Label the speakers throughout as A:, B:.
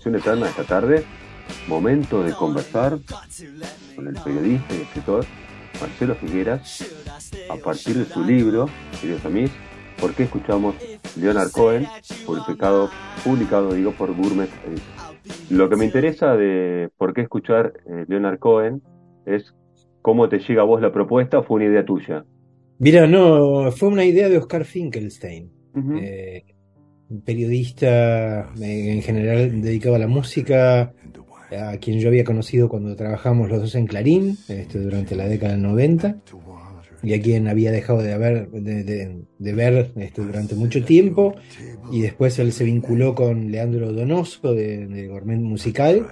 A: Canción Eterna esta tarde. Momento de conversar con el periodista y escritor Marcelo Figueras a partir de su libro, queridos amigos, ¿Por qué escuchamos Leonard Cohen? Publicado, publicado digo, por Gourmet Lo que me interesa de por qué escuchar eh, Leonard Cohen es cómo te llega a vos la propuesta, fue una idea tuya.
B: Mira, no, fue una idea de Oscar Finkelstein, eh, periodista eh, en general dedicado a la música, a quien yo había conocido cuando trabajamos los dos en Clarín, este, durante la década del 90, y a quien había dejado de, haber, de, ver este, durante mucho tiempo, y después él se vinculó con Leandro Donoso de, Gourmet Musical,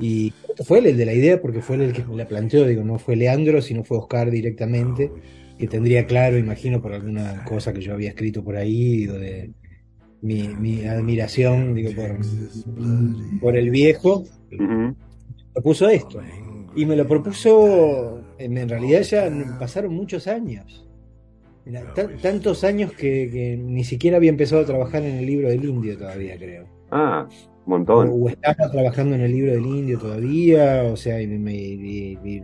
B: y fue él el de la idea, porque fue él el que la planteó, digo, no fue Leandro, sino fue Oscar directamente que tendría claro, imagino, por alguna cosa que yo había escrito por ahí, de mi, admiración, digo, por, por el viejo, propuso esto. Y me lo propuso, en realidad ya pasaron muchos años. tantos años que, ni siquiera había empezado a trabajar en el libro del indio todavía, creo.
A: Ah, un montón.
B: O, estaba trabajando en el libro del indio todavía, o sea, y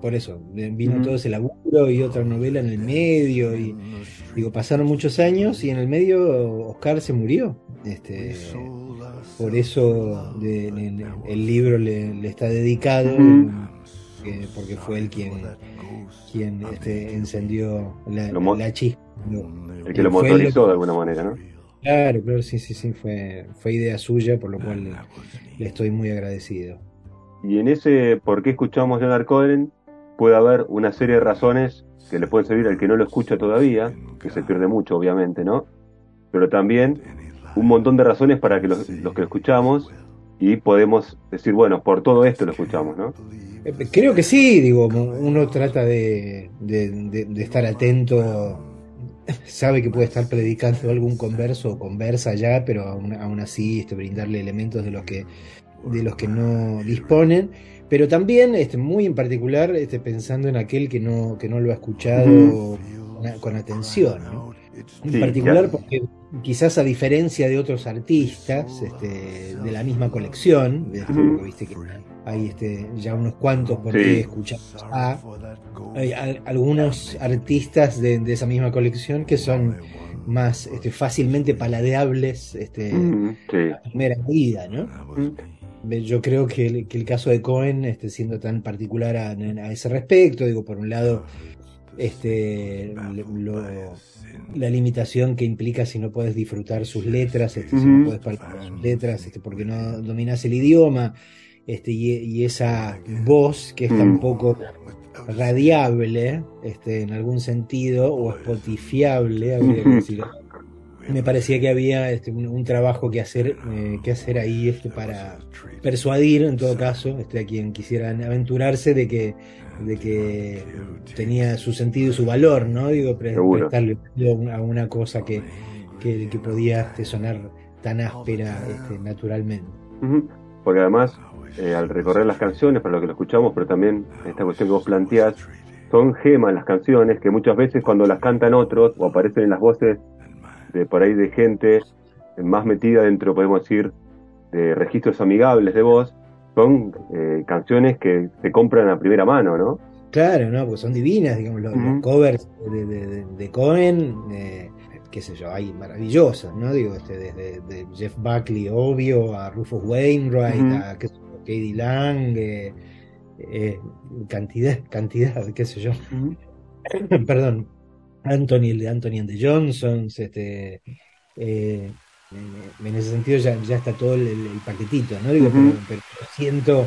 B: por eso, vino todo ese laburo y otra novela en el medio, y digo, pasaron muchos años y en el medio Oscar se murió. Este, por eso el libro le, está dedicado, porque fue él quien, quien este, encendió la, la chispa.
A: El que lo motorizó de alguna manera, ¿no?
B: Claro, claro, sí, sí, sí, fue, fue idea suya, por lo cual le estoy muy agradecido.
A: Y en ese por qué escuchamos Leonard Cohen puede haber una serie de razones que le pueden servir al que no lo escucha todavía, que se pierde mucho obviamente, ¿no? Pero también un montón de razones para que los, que lo escuchamos y podemos decir, bueno, por todo esto lo escuchamos, ¿no?
B: Eh, creo que sí, digo, uno trata de, estar atento, sabe que puede estar predicando algún converso o conversa ya, pero aún, aún así este, brindarle elementos de los que de los que no disponen, pero también este, muy en particular este, pensando en aquel que no, que no lo ha escuchado con, atención. En particular porque quizás a diferencia de otros artistas este, de la misma colección, este, viste que hay este, ya unos cuantos por qué escuchamos a, hay algunos artistas de, esa misma colección que son más este, fácilmente paladeables este, a primera medida, ¿no? Yo creo que el, caso de Cohen, este, siendo tan particular a, ese respecto, digo, por un lado, este, la limitación que implica si no puedes disfrutar sus letras, este, si no puedes palpar sus letras, este, porque no dominas el idioma, este, y, esa voz que es tan mm. poco radiable, este, en algún sentido, o spotifiable, habría que decirlo me parecía que había este, un, trabajo que hacer, eh, que hacer ahí este, para persuadir, en todo caso, este, a quien quisieran aventurarse de que, de que tenía su sentido y su valor, ¿no? Digo, prestarle a una cosa que, que, podía este, sonar tan áspera este, naturalmente.
A: Porque además, eh, al recorrer las canciones, para lo que lo escuchamos, pero también esta cuestión que vos planteás, son gemas las canciones que muchas veces cuando las cantan otros o aparecen en las voces de por ahí de gente más metida dentro, podemos decir, de registros amigables de voz, son eh, canciones que se compran a primera mano, ¿no?
B: Claro, no, porque son divinas, digamos, los, covers de, Cohen, eh, qué sé yo, hay maravillosas, ¿no? Digo, este, desde de Jeff Buckley, obvio, a Rufus Wainwright, a qué sé yo, Katie Lang, eh, cantidad, cantidad, qué sé yo. Perdón, Anthony, el de Anthony and the Johnsons, este, eh, en ese sentido ya, ya está todo el, paquetito, ¿no? Digo, pero, siento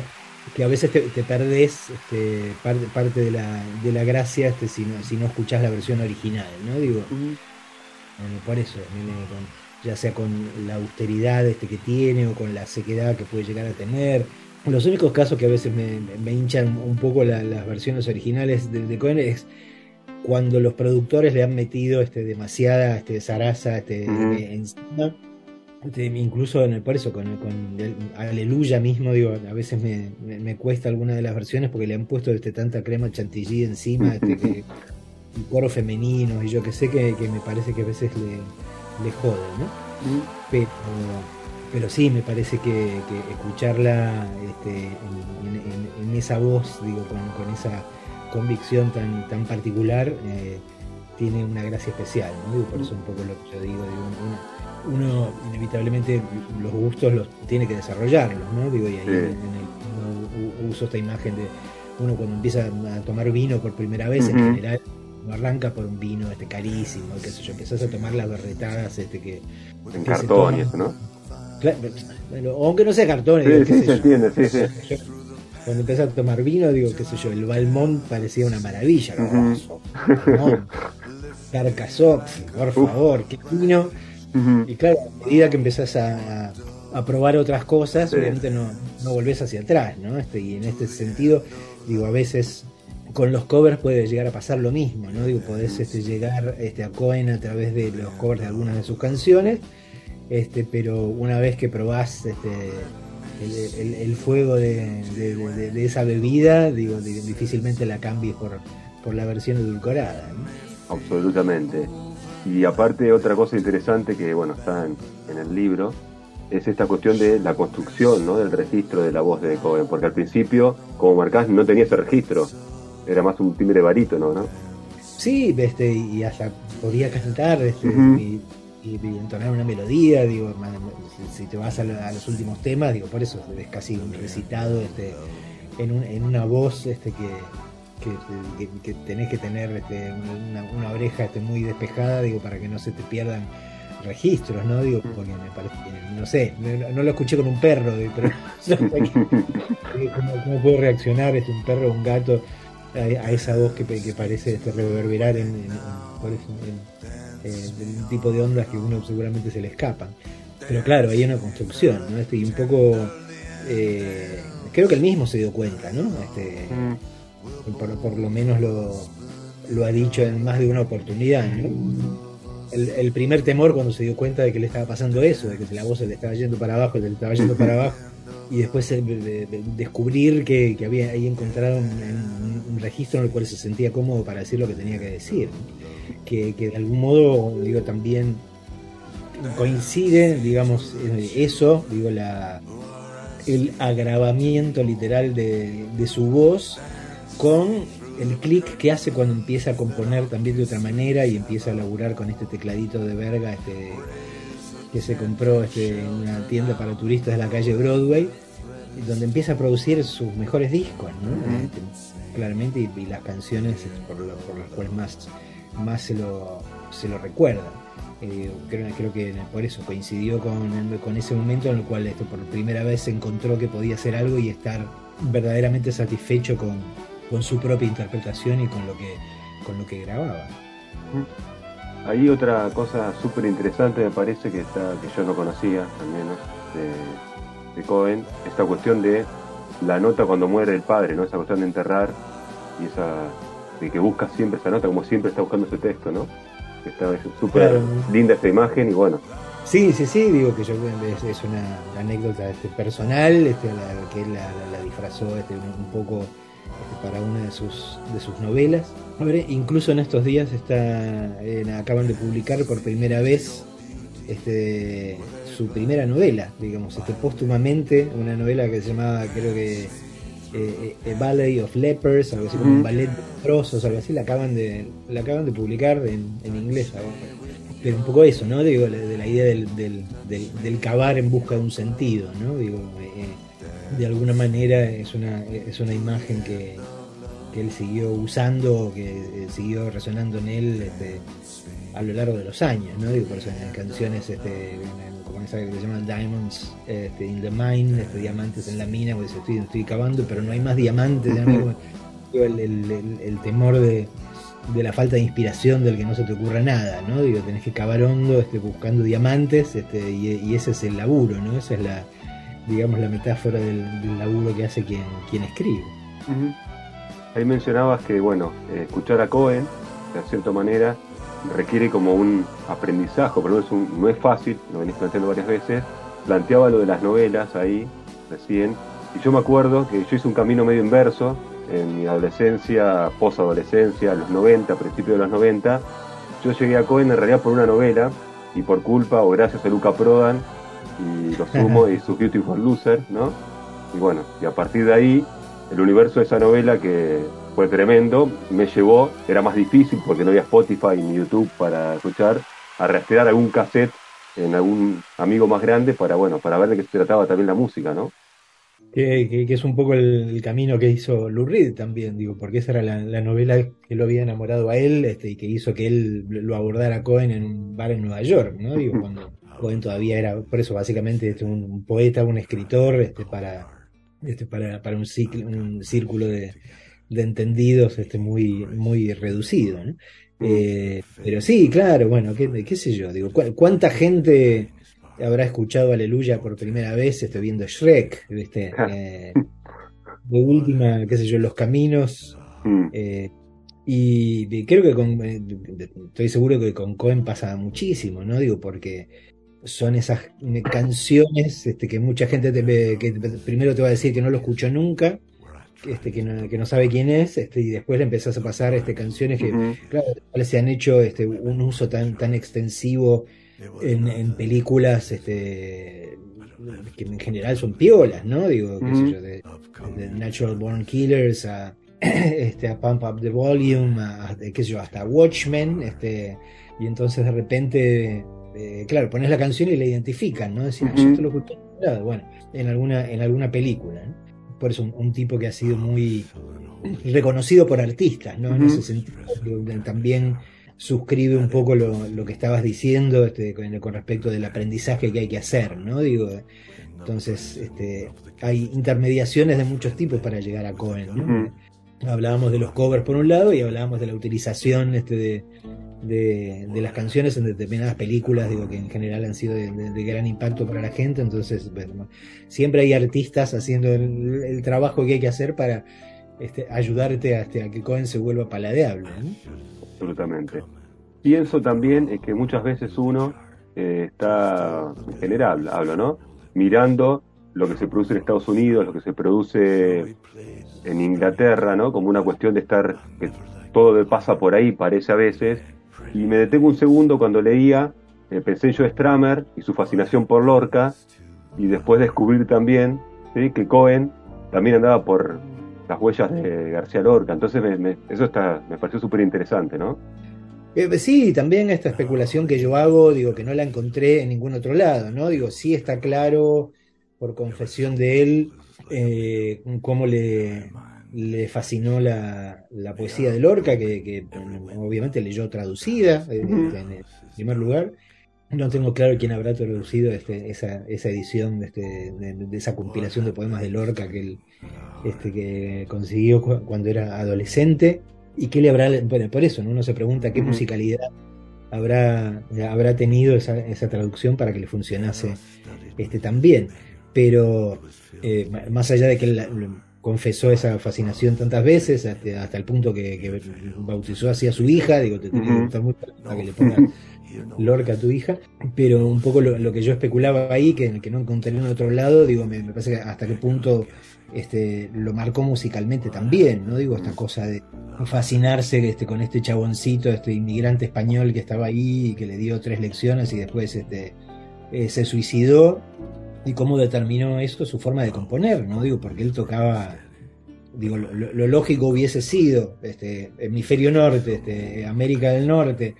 B: que a veces te, te perdés este, parte, parte de, la, de la gracia este, si, no, si no escuchás la versión original, ¿no? Digo, por eso, ya sea con la austeridad este que tiene o con la sequedad que puede llegar a tener. Los únicos casos que a veces me, me hinchan un poco las versiones originales de, de Cohen es cuando los productores le han metido este, demasiada este, zaraza este, encima. Este, incluso en el, por eso, con, Aleluya mismo, digo, a veces me, cuesta alguna de las versiones porque le han puesto este, tanta crema chantilly encima, este, que, y coro femenino, y yo que sé que, me parece que a veces le, le jode, ¿no? Pero pero sí, me parece que, escucharla este, en, esa voz, digo, con, esa convicción tan, tan particular, eh, tiene una gracia especial, ¿no? por eso un poco lo que yo digo, uno, inevitablemente los gustos los tiene que desarrollarlos, ¿no? Digo, y ahí en el, uso esta imagen de uno cuando empieza a tomar vino por primera vez, en general, no arranca por un vino este carísimo, qué sé yo, empezás a tomar las berretadas este que...
A: En cartón y eso, ¿no?
B: aunque no sea cartón.
A: Sí, sí, se entiende, sí, sí.
B: Cuando empecé a tomar vino, digo, qué sé yo, el Balmont parecía una maravilla, ¿no? Carcasó, por favor, qué vino. Y claro, a medida que empezás a, a probar otras cosas, obviamente no, no volvés hacia atrás, ¿no? Este, y en este sentido, digo, a veces con los covers puede llegar a pasar lo mismo, ¿no? Digo, podés este, llegar este, a Cohen a través de los covers de algunas de sus canciones este, pero una vez que probás este, el, fuego de, esa bebida, digo, difícilmente la cambies por, por la versión edulcorada.
A: Absolutamente. Y aparte otra cosa interesante que bueno está en, el libro es esta cuestión de la construcción ¿no? del registro de la voz de Cohen, porque al principio, como marcás, no tenía ese registro, era más un timbre barítono, ¿no?
B: Sí, este, y hasta podía cantar, este, y, entonar una melodía, digo, si, te vas a, los últimos temas, digo, por eso es casi un recitado este, en, una voz este, que, que, tenés que tener este, una, oreja este, muy despejada, digo, para que no se te pierdan registros, ¿no? Digo, porque me parece no sé, no, lo escuché con un perro, pero ¿cómo, puede reaccionar este, un perro o un gato a, esa voz que, parece este, reverberar en, en, eh, del tipo de ondas que uno seguramente se le escapan. Pero claro, hay una construcción, ¿no? Este, y un poco, eh, creo que él mismo se dio cuenta, ¿no? Este, mm. por, lo menos lo, lo, ha dicho en más de una oportunidad, El, primer temor cuando se dio cuenta de que le estaba pasando eso, de que la voz se le estaba yendo para abajo, le estaba yendo para abajo, y después descubrir que, había ahí encontrado un, un, registro en el cual se sentía cómodo para decir lo que tenía que decir que, de algún modo, digo, también coincide, digamos, eso, digo, la, el agravamiento literal de, su voz con el clic que hace cuando empieza a componer también de otra manera y empieza a laburar con este tecladito de verga este, que se compró este, en una tienda para turistas de la calle Broadway, donde empieza a producir sus mejores discos, este, claramente, y, las canciones por, por las cuales más más se lo, se lo recuerda. Eh, creo, creo, que por eso coincidió con, con, ese momento en el cual por primera vez encontró que podía hacer algo y estar verdaderamente satisfecho con, con su propia interpretación y con lo que, con lo que grababa.
A: Hay otra cosa súper interesante me parece que está que yo no conocía al menos de, de Cohen, esta cuestión de la nota cuando muere el padre, ¿no? Esa cuestión de enterrar y esa que busca siempre esa nota, como siempre está buscando ese texto, ¿no? Está súper linda esta imagen y bueno.
B: Sí, sí, sí, digo que yo es, una anécdota este, personal, este, que él la, disfrazó este, un, poco este, para una de sus, de sus novelas. incluso en estos días está, acaban de publicar por primera vez este, su primera novela, digamos, este, póstumamente, una novela que se llamaba, creo que eh, eh, Ballet of Lepers, algo así como un ballet de trozos, algo así, la acaban de, la acaban de publicar en, inglés Pero un poco eso, ¿no? Digo, de la idea del, del, cavar en busca de un sentido, ¿no? Digo, eh, de alguna manera es una, es una imagen que, él siguió usando, que siguió resonando en él este, a lo largo de los años, ¿no? Digo, por eso en canciones este, que se llama Diamonds este, in the Mine, este, diamantes en la mina, pues estoy, estoy cavando, pero no hay más diamantes, el, temor de, la falta de inspiración del que no se te ocurra nada, ¿no? Digo, tenés que cavar hondo este, buscando diamantes este, y, ese es el laburo, ¿no? Esa es la, digamos, la metáfora del, laburo que hace quien, quien escribe.
A: Ahí mencionabas que, bueno, eh, escuchar a Cohen, de cierta manera, requiere como un aprendizaje, pero no es, no es fácil, lo venís planteando varias veces. Planteaba lo de las novelas ahí, recién, y yo me acuerdo que yo hice un camino medio inverso en mi adolescencia, posadolescencia, los 90, principios de los 90. Yo llegué a Cohen en realidad por una novela y por culpa o gracias a Luca Prodan y lo sumo y su Beautiful Loser, ¿no? Y bueno, y a partir de ahí, el universo de esa novela que fue tremendo, me llevó, era más difícil porque no había Spotify ni YouTube para escuchar, a rastrear algún cassette en algún amigo más grande para, bueno, para ver de qué se trataba también la música, ¿no?
B: Que, es un poco el, camino que hizo Lou Reed también, digo, porque esa era la, novela que lo había enamorado a él este, y que hizo que él lo abordara a Cohen en un bar en Nueva York, ¿no? Digo, cuando Cohen todavía era, por eso básicamente este, un, poeta, un escritor, este, para, este, para, para un, ciclo, un círculo de, de entendidos este, muy, muy reducido, ¿no? Eh, pero sí, claro, bueno, qué, qué sé yo, digo, ¿cuánta gente habrá escuchado Aleluya por primera vez, estoy viendo Shrek, ¿viste? Eh, de última, qué sé yo, Los Caminos. Mm. Eh, y creo que con, estoy seguro que con Cohen pasa muchísimo, ¿no? Digo, porque son esas canciones este, que mucha gente te, que primero te va a decir que no lo escuchó nunca, este, que, no, que no sabe quién es, este, y después le empezás a pasar este, canciones que, claro, se han hecho este, un uso tan, tan extensivo en, películas este, que en general son piolas, ¿no? Digo, qué sé yo, de, Natural Born Killers a, este, a Pump Up the Volume, a, qué sé yo, hasta Watchmen, este, y entonces de repente, eh, claro, pones la canción y la identifican, ¿no? Decir, yo te lo escuché, bueno, en alguna, en alguna película, Por eso un, tipo que ha sido muy reconocido por artistas, ¿no? En ese sentido, también suscribe un poco lo, que estabas diciendo este, con, respecto del aprendizaje que hay que hacer, ¿no? Digo, entonces, este, hay intermediaciones de muchos tipos para llegar a Cohen, ¿no? Hablábamos de los covers por un lado y hablábamos de la utilización este, de, de, las canciones en determinadas películas, digo, que en general han sido de, gran impacto para la gente, entonces, siempre hay artistas haciendo el, trabajo que hay que hacer para este, ayudarte a, que Cohen se vuelva paladeable,
A: absolutamente. Pienso también es que muchas veces uno eh, está, en general hablo, ¿no? Mirando lo que se produce en Estados Unidos, lo que se produce en Inglaterra, ¿no? Como una cuestión de estar, que todo pasa por ahí, parece a veces. Y me detengo un segundo cuando leía, eh, pensé en Joe Stramer y su fascinación por Lorca, y después descubrir también que Cohen también andaba por las huellas de García Lorca. Entonces eso está, me pareció súper interesante, ¿no?
B: Eh, sí, también esta especulación que yo hago, digo que no la encontré en ningún otro lado, ¿no? Digo, sí está claro, por confesión de él, eh, cómo le, le fascinó la, poesía de Lorca, que, obviamente leyó traducida eh, en primer lugar, no tengo claro quién habrá traducido este, esa, esa, edición este, de, esa compilación de poemas de Lorca que él este, que consiguió cuando era adolescente y qué le habrá. Bueno, por eso ¿no? uno se pregunta qué musicalidad habrá, habrá tenido esa, esa, traducción para que le funcionase este, tan bien. Pero eh, más allá de que él confesó esa fascinación tantas veces, hasta, el punto que, bautizó así a su hija, digo, te tenía que gustar mucho para que le ponga Lorca, tu hija, pero un poco lo, que yo especulaba ahí, que, que no encontré en otro lado, digo, me, parece que hasta qué punto este, lo marcó musicalmente también, ¿no? Digo, esta cosa de fascinarse este, con este chaboncito, este inmigrante español que estaba ahí y que le dio tres lecciones y después este, eh, se suicidó, y cómo determinó esto su forma de componer, ¿no? Digo, porque él tocaba digo, lo, lógico hubiese sido este, hemisferio norte, este, América del Norte,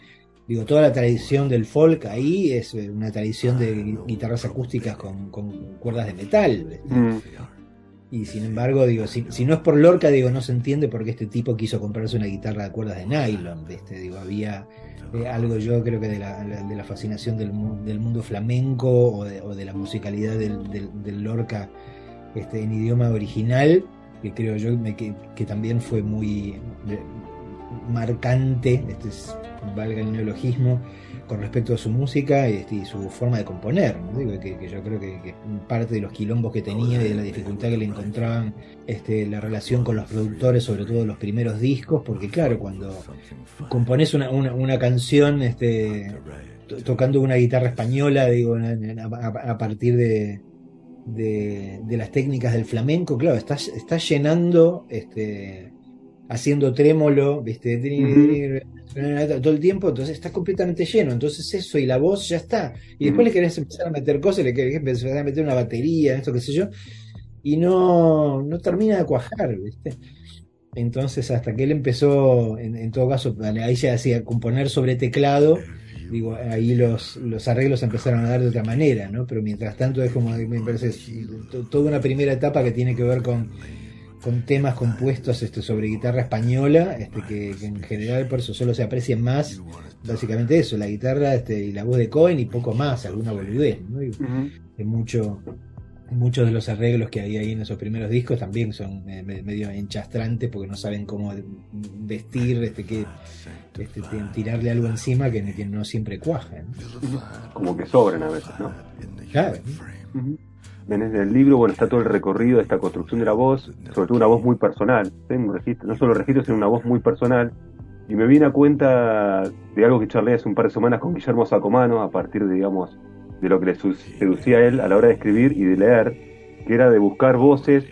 B: digo, toda la tradición del folk ahí es eh, una tradición de guitarras acústicas con, cuerdas de metal. Mm. Y sin embargo, digo, si, no es por Lorca, digo, no se entiende por qué este tipo quiso comprarse una guitarra de cuerdas de nylon. ¿viste? Digo, había eh, algo yo creo que de la, de la fascinación del, del, mundo flamenco o de, la musicalidad del, Lorca este, en idioma original, que creo yo que, que también fue muy marcante, este es, valga el neologismo, con respecto a su música este, y su forma de componer. Digo, que, yo creo que, parte de los quilombos que tenía y de la dificultad que le encontraban este, la relación con los productores, sobre todo los primeros discos, porque claro, cuando compones una, una, canción este, tocando una guitarra española, digo, a, partir de, de, las técnicas del flamenco, claro, estás, estás llenando haciendo trémolo, ¿viste? todo el tiempo, entonces está completamente lleno. Entonces eso y la voz ya está. Y después le querés empezar a meter cosas, le querés empezar a meter una batería, esto, qué sé yo, y no, no termina de cuajar, ¿viste? Entonces, hasta que él empezó, en, todo caso, ahí se hacía componer sobre teclado, digo, ahí los, los arreglos empezaron a dar de otra manera, ¿no? Pero mientras tanto es como, me parece, toda una primera etapa que tiene que ver con, con temas compuestos este, sobre guitarra española, este, que, en general por eso solo se aprecia más, básicamente eso, la guitarra este, y la voz de Cohen y poco más, alguna boludez, ¿no? mucho, muchos de los arreglos que hay ahí en esos primeros discos también son medio enchastrantes porque no saben cómo vestir, este, que este, tirarle algo encima que, no siempre cuaja.
A: Como que sobran a veces, ¿no? Claro. En el libro, bueno, está todo el recorrido de esta construcción de la voz, sobre todo una voz muy personal. Tengo registro, no solo registro, sino una voz muy personal. Y me viene a cuenta de algo que charlé hace un par de semanas con Guillermo Sacomano, a partir de, digamos, de lo que le seducía a él a la hora de escribir y de leer, que era de buscar voces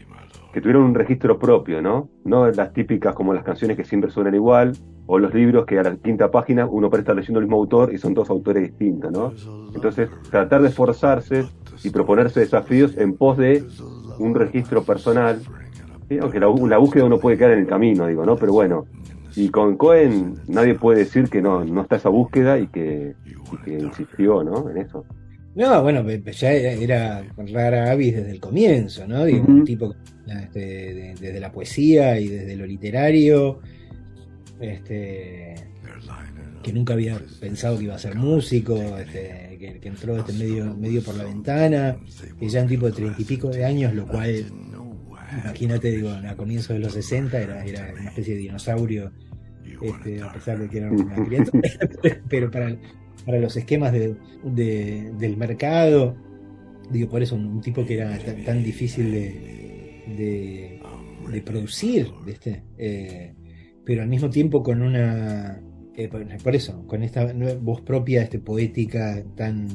A: que tuvieran un registro propio, ¿no? No las típicas como las canciones que siempre suenan igual, o los libros que a la quinta página uno parece estar leyendo el mismo autor y son dos autores distintos, ¿no? Entonces, tratar de esforzarse y proponerse desafíos en pos de un registro personal, aunque la, búsqueda uno puede quedar en el camino, digo, ¿no? Pero bueno, y con Cohen nadie puede decir que no, no está esa búsqueda y que, y que insistió, ¿no? En eso.
B: No, bueno, ya era rara avis desde el comienzo, ¿no? Digo, Un tipo este, desde la poesía y desde lo literario, este, que nunca había pensado que iba a ser músico, este, que, entró este medio, por la ventana, que ya un tipo de treinta y pico de años, lo cual, imagínate, digo, a comienzos de los 60 era, una especie de dinosaurio, este, a pesar de que era una criatura, pero para los esquemas de, del mercado. Digo, por eso un, tipo que era tan, difícil de, de, producir. Eh, pero al mismo tiempo con una... Eh, por, eso, con esta voz propia, este, poética tan,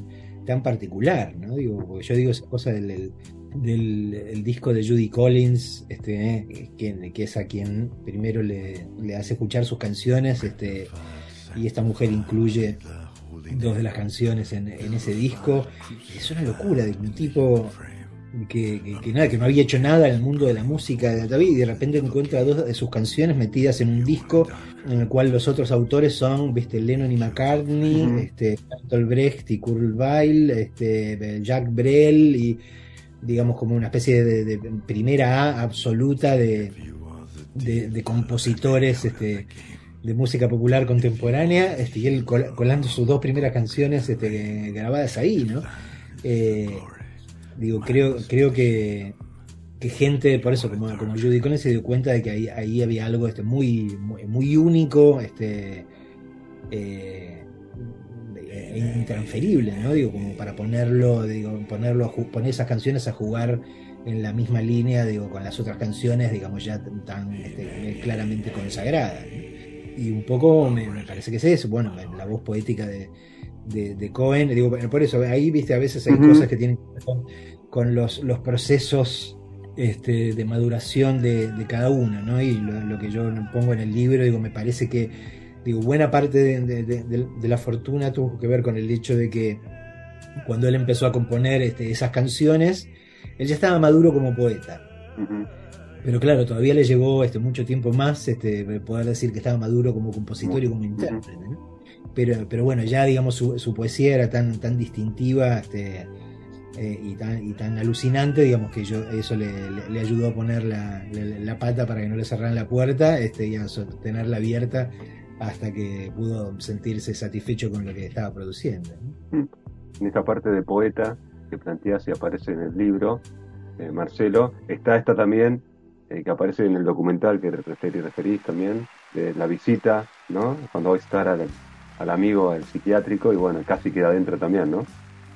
B: tan particular, ¿no? Digo, yo digo esa cosa del, del, disco de Judy Collins, este, eh, que, es a quien primero le, hace escuchar sus canciones, este, y esta mujer incluye dos de las canciones en, ese disco. Es una locura de un tipo que, nada, que no había hecho nada en el mundo de la música de David y de repente encuentra dos de sus canciones metidas en un disco en el cual los otros autores son viste Lennon y McCartney, este, Brecht y Kurt Weill, este, Jack Brel y digamos como una especie de, primera A absoluta de, de compositores este, de música popular contemporánea, este, y él colando sus dos primeras canciones este, grabadas ahí, ¿no? Eh, digo, creo, creo que, que gente, por eso, como, como Judy Collins se dio cuenta de que ahí, ahí había algo este, muy, muy, único, este, e intransferible, ¿no? Digo, como para ponerlo, digo, ponerlo, poner esas canciones a jugar en la misma línea, digo, con las otras canciones, digamos, ya tan este, claramente consagradas y un poco me, parece que es eso, bueno, la voz poética de, de, Cohen, digo, por eso, ahí, viste, a veces hay cosas que tienen que ver con, los, los procesos este, de maduración de, cada uno, ¿no? Y lo, que yo pongo en el libro, digo, me parece que, digo, buena parte de, la fortuna tuvo que ver con el hecho de que cuando él empezó a componer este, esas canciones, él ya estaba maduro como poeta. Pero claro, todavía le llevó este, mucho tiempo más este, poder decir que estaba maduro como compositor y como intérprete. Pero, pero bueno, ya digamos su, poesía era tan, tan distintiva este, eh, y, tan, y tan alucinante, digamos que yo, eso le, ayudó a poner la, pata para que no le cerraran la puerta este, y a sostenerla abierta hasta que pudo sentirse satisfecho con lo que estaba produciendo.
A: En esta parte de poeta que planteas y aparece en el libro, eh, Marcelo, está esta también eh, que aparece en el documental que referís, referís también, de la visita, ¿no? Cuando va a estar al, amigo, al psiquiátrico, y bueno, casi queda adentro también, ¿no?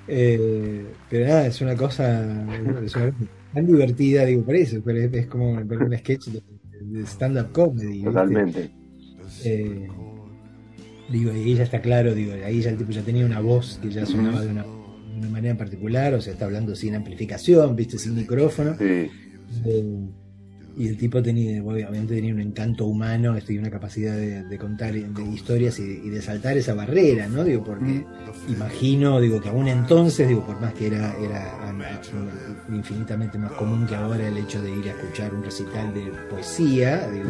B: Eh, pero nada, es una cosa tan divertida, digo, por eso, pero es, como un sketch de, stand-up comedy.
A: Totalmente.
B: Eh, digo, y ahí ya está claro, digo, ahí ya el tipo ya tenía una voz que ya sonaba de una, manera en particular, o sea, está hablando sin amplificación, viste, sin micrófono. Sí y el tipo tenía, obviamente tenía un encanto humano este, y una capacidad de, contar historias y, de saltar esa barrera, ¿no? Digo, porque imagino, digo, que aún entonces, digo, por más que era, era infinitamente más común que ahora el hecho de ir a escuchar un recital de poesía, digo,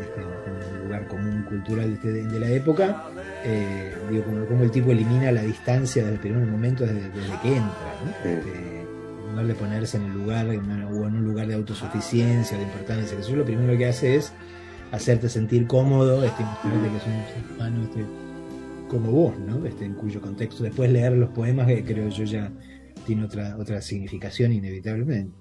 B: este, un lugar común cultural de, la época, eh, digo, como, el tipo elimina la distancia desde el primer momento desde, que entra, ¿no? Este, de ponerse en el lugar o en un lugar de autosuficiencia, de importancia, que eso lo primero que hace es hacerte sentir cómodo, este, que es un ser humano este, como vos, ¿no? Este, en cuyo contexto después leer los poemas, que creo yo ya tiene otra, otra significación inevitablemente.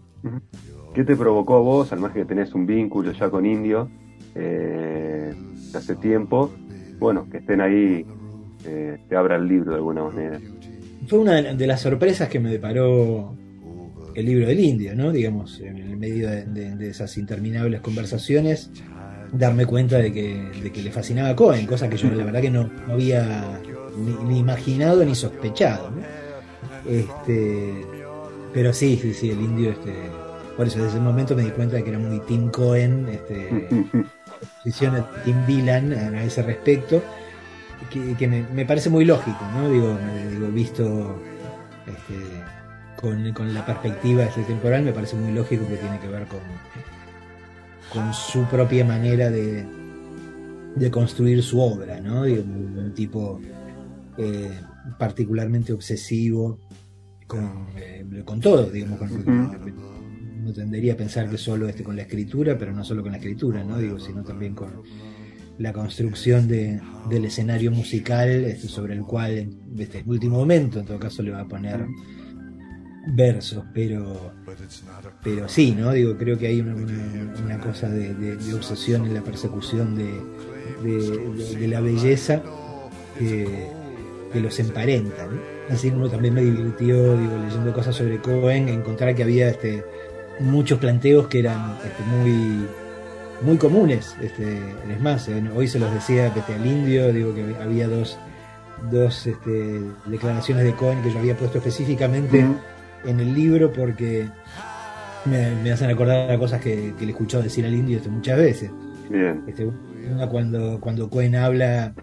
A: ¿Qué te provocó a vos, al margen que tenés un vínculo ya con Indio eh, hace tiempo, bueno, que estén ahí, eh, te abra el libro de alguna manera?
B: Fue una de las sorpresas que me deparó el libro del indio, ¿no? Digamos, en el medio de, esas interminables conversaciones, darme cuenta de que, le fascinaba a Cohen, cosa que yo la verdad que no, había ni, imaginado ni sospechado. Este, pero sí, sí, sí, el indio, este, por eso desde ese momento me di cuenta de que era muy Tim Cohen, este, posición de Tim Villan a ese respecto, que, me, parece muy lógico, ¿no? Digo, digo visto este, con, la perspectiva este temporal, me parece muy lógico que tiene que ver con, con su propia manera de, de construir su obra, ¿no? un, tipo eh, particularmente obsesivo con, eh, con todo, digamos, no tendería a pensar que solo este con la escritura, pero no solo con la escritura, ¿no? Digo, sino también con la construcción de, del escenario musical este, sobre el cual en este último momento en todo caso le va a poner versos, pero, pero sí, ¿no? Digo, creo que hay una, cosa de, obsesión en la persecución de, la belleza que, los emparenta, Así como también me divirtió, digo, leyendo cosas sobre Cohen, encontrar que había este, muchos planteos que eran este, muy muy comunes. Este, es más, eh, hoy se los decía este, al indio, digo que había dos, dos este, declaraciones de Cohen que yo había puesto específicamente en el libro porque me, hacen acordar a cosas que, le he escuchado decir al indio este, muchas veces. Este, una cuando, cuando Cohen habla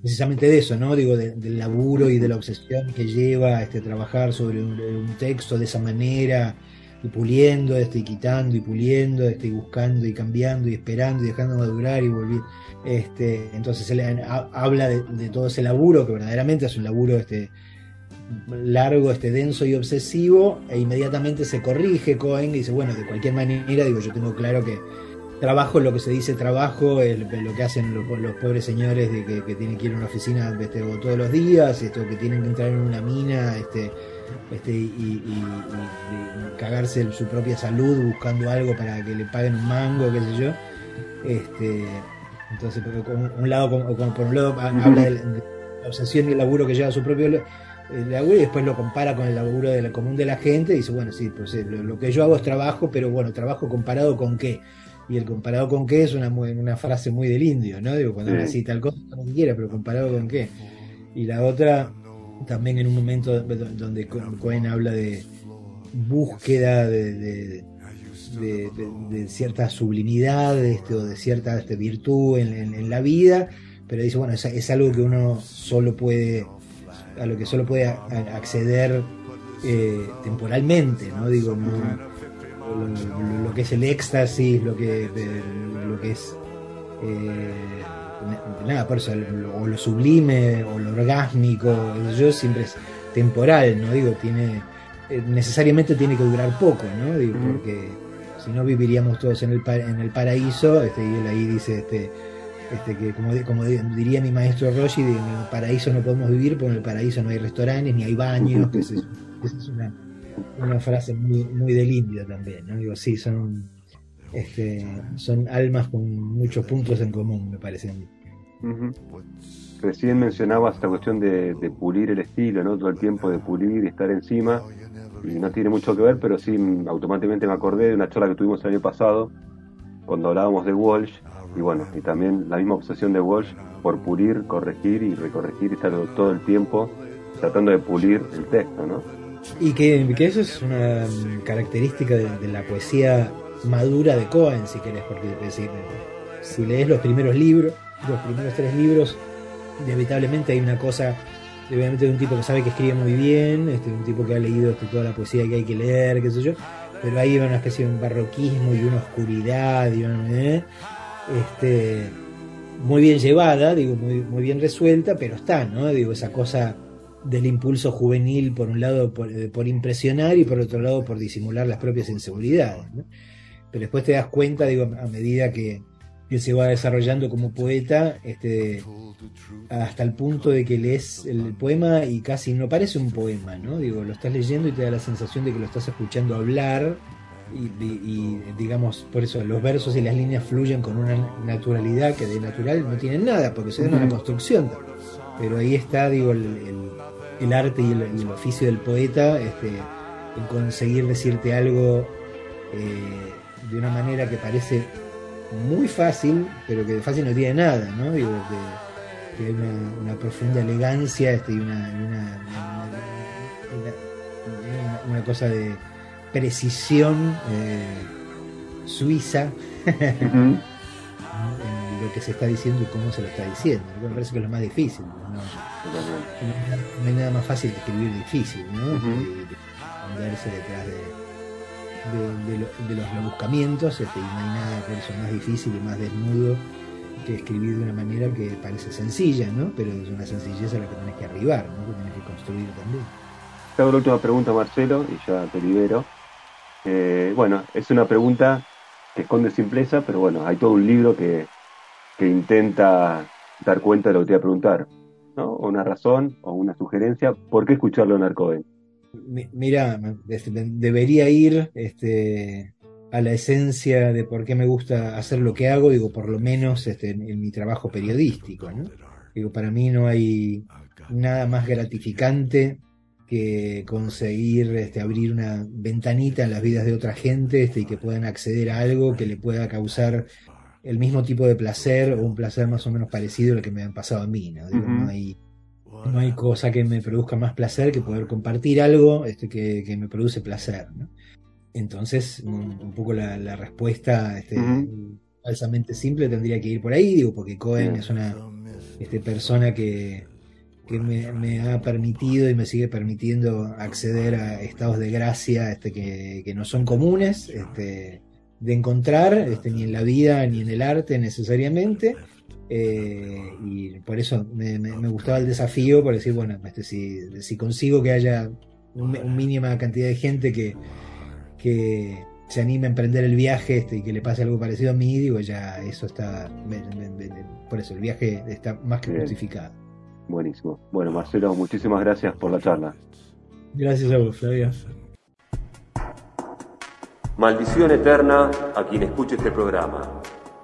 B: precisamente de eso, ¿no? Digo, del laburo y de la obsesión que lleva este, trabajar sobre un, texto de esa manera, y puliendo, este, y quitando y puliendo, este, y buscando y cambiando y esperando y dejando madurar y volver. Este, entonces él habla de, de, todo ese laburo, que verdaderamente es un laburo este, largo, este denso y obsesivo, e inmediatamente se corrige Cohen y dice, bueno, de cualquier manera, digo, yo tengo claro que trabajo, lo que se dice trabajo, es lo que hacen los, pobres señores de que, tienen que ir a una oficina este, todos los días, esto, que tienen que entrar en una mina, este, este, y, cagarse su propia salud buscando algo para que le paguen un mango, qué sé yo. Este, entonces, por un lado, por un lado habla de la obsesión y el laburo que lleva su propio el laburo y después lo compara con el laburo de la común de la gente y dice, bueno, sí, pues eh, lo, que yo hago es trabajo, pero bueno, trabajo comparado con qué. Y el comparado con qué es una, una frase muy del indio, ¿no? Digo, cuando sí. tal cosa, como quiera, pero comparado con qué. Y la otra, también en un momento donde Cohen habla de búsqueda de, de, cierta sublimidad este, o de cierta este, virtud en, la vida, pero dice, bueno, es algo que uno solo puede a lo que solo puede acceder eh, temporalmente, ¿no? Digo, lo, que es el éxtasis, lo que, lo que es eh, nada, por eso, o lo sublime, o lo orgásmico, yo siempre es temporal, ¿no? Digo, tiene, eh, necesariamente tiene que durar poco, ¿no? Digo, porque si no viviríamos todos en el, en el paraíso, este, y él ahí dice, este, este, que como, como diría mi maestro Roshi, en el paraíso no podemos vivir porque en el paraíso no hay restaurantes ni hay baños, que es, es una, una, frase muy, muy del indio también, ¿no? Digo, sí, son, este, son almas con muchos puntos en común, me parece a mí.
A: Recién mencionabas esta cuestión de, de, pulir el estilo, ¿no? Todo el tiempo de pulir y estar encima, y no tiene mucho que ver, pero sí automáticamente me acordé de una charla que tuvimos el año pasado, cuando hablábamos de Walsh, y bueno, y también la misma obsesión de Walsh por pulir, corregir y recorregir y estar todo el tiempo tratando de pulir el texto, ¿no?
B: Y que, eso es una característica de, la poesía madura de Cohen, si querés, porque decir, si lees los primeros libros, los primeros tres libros, inevitablemente hay una cosa, obviamente de un tipo que sabe que escribe muy bien, este, un tipo que ha leído este, toda la poesía que hay que leer, qué sé yo, pero ahí va una especie de un barroquismo y una oscuridad, y ¿eh? Este, muy bien llevada, digo, muy, muy bien resuelta, pero está, ¿no? Digo, esa cosa del impulso juvenil, por un lado por, eh, impresionar y por otro lado por disimular las propias inseguridades. Pero después te das cuenta, digo, a medida que, él se va desarrollando como poeta, este, hasta el punto de que lees el poema y casi no parece un poema, ¿no? Digo, lo estás leyendo y te da la sensación de que lo estás escuchando hablar y, digamos, por eso los versos y las líneas fluyen con una naturalidad que de natural no tienen nada, porque se dan una construcción. Pero ahí está, digo, el, arte y el, oficio del poeta este, en conseguir decirte algo eh, de una manera que parece muy fácil, pero que de fácil no tiene nada, ¿no? Digo, que, hay una, profunda elegancia este, y una, una, cosa de precisión eh, suiza en lo que se está diciendo y cómo se lo está diciendo. Me parece que es lo más difícil. ¿no? hay nada más fácil que escribir difícil, ¿no? esconderse detrás de de, los rebuscamientos este, y no hay nada por eso más difícil y más desnudo que escribir de una manera que parece sencilla, ¿no? Pero es una sencillez a la que tenés que arribar, ¿no? Que tenés que construir también.
A: Te hago la última pregunta, Marcelo, y ya te libero. Eh, bueno, es una pregunta que esconde simpleza, pero bueno, hay todo un libro que, que intenta dar cuenta de lo que te voy a preguntar, ¿no? O una razón o una sugerencia, ¿por qué escucharlo en Arcoven?
B: mira, este, debería ir este, a la esencia de por qué me gusta hacer lo que hago, digo, por lo menos este, en, mi trabajo periodístico. ¿no? Digo, para mí no hay nada más gratificante que conseguir este, abrir una ventanita en las vidas de otra gente este, y que puedan acceder a algo que le pueda causar el mismo tipo de placer o un placer más o menos parecido al que me han pasado a mí. ¿no? Digo, no hay no hay cosa que me produzca más placer que poder compartir algo este, que, me produce placer. Entonces, un, poco la, respuesta este, falsamente simple tendría que ir por ahí, digo, porque Cohen es una este, persona que, me, ha permitido y me sigue permitiendo acceder a estados de gracia este, que, no son comunes este, de encontrar este, ni en la vida ni en el arte necesariamente eh, y por eso me, gustaba el desafío, por decir, bueno, este, si, consigo que haya una mínima cantidad de gente que, que se anime a emprender el viaje este, y que le pase algo parecido a mí, digo, ya eso está, por eso el viaje está más que justificado.
A: Buenísimo. Bueno, Marcelo, muchísimas gracias por la charla.
B: Gracias a vos, Flavia.
A: Maldición eterna a quien escuche este programa.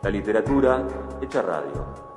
A: La literatura hecha radio.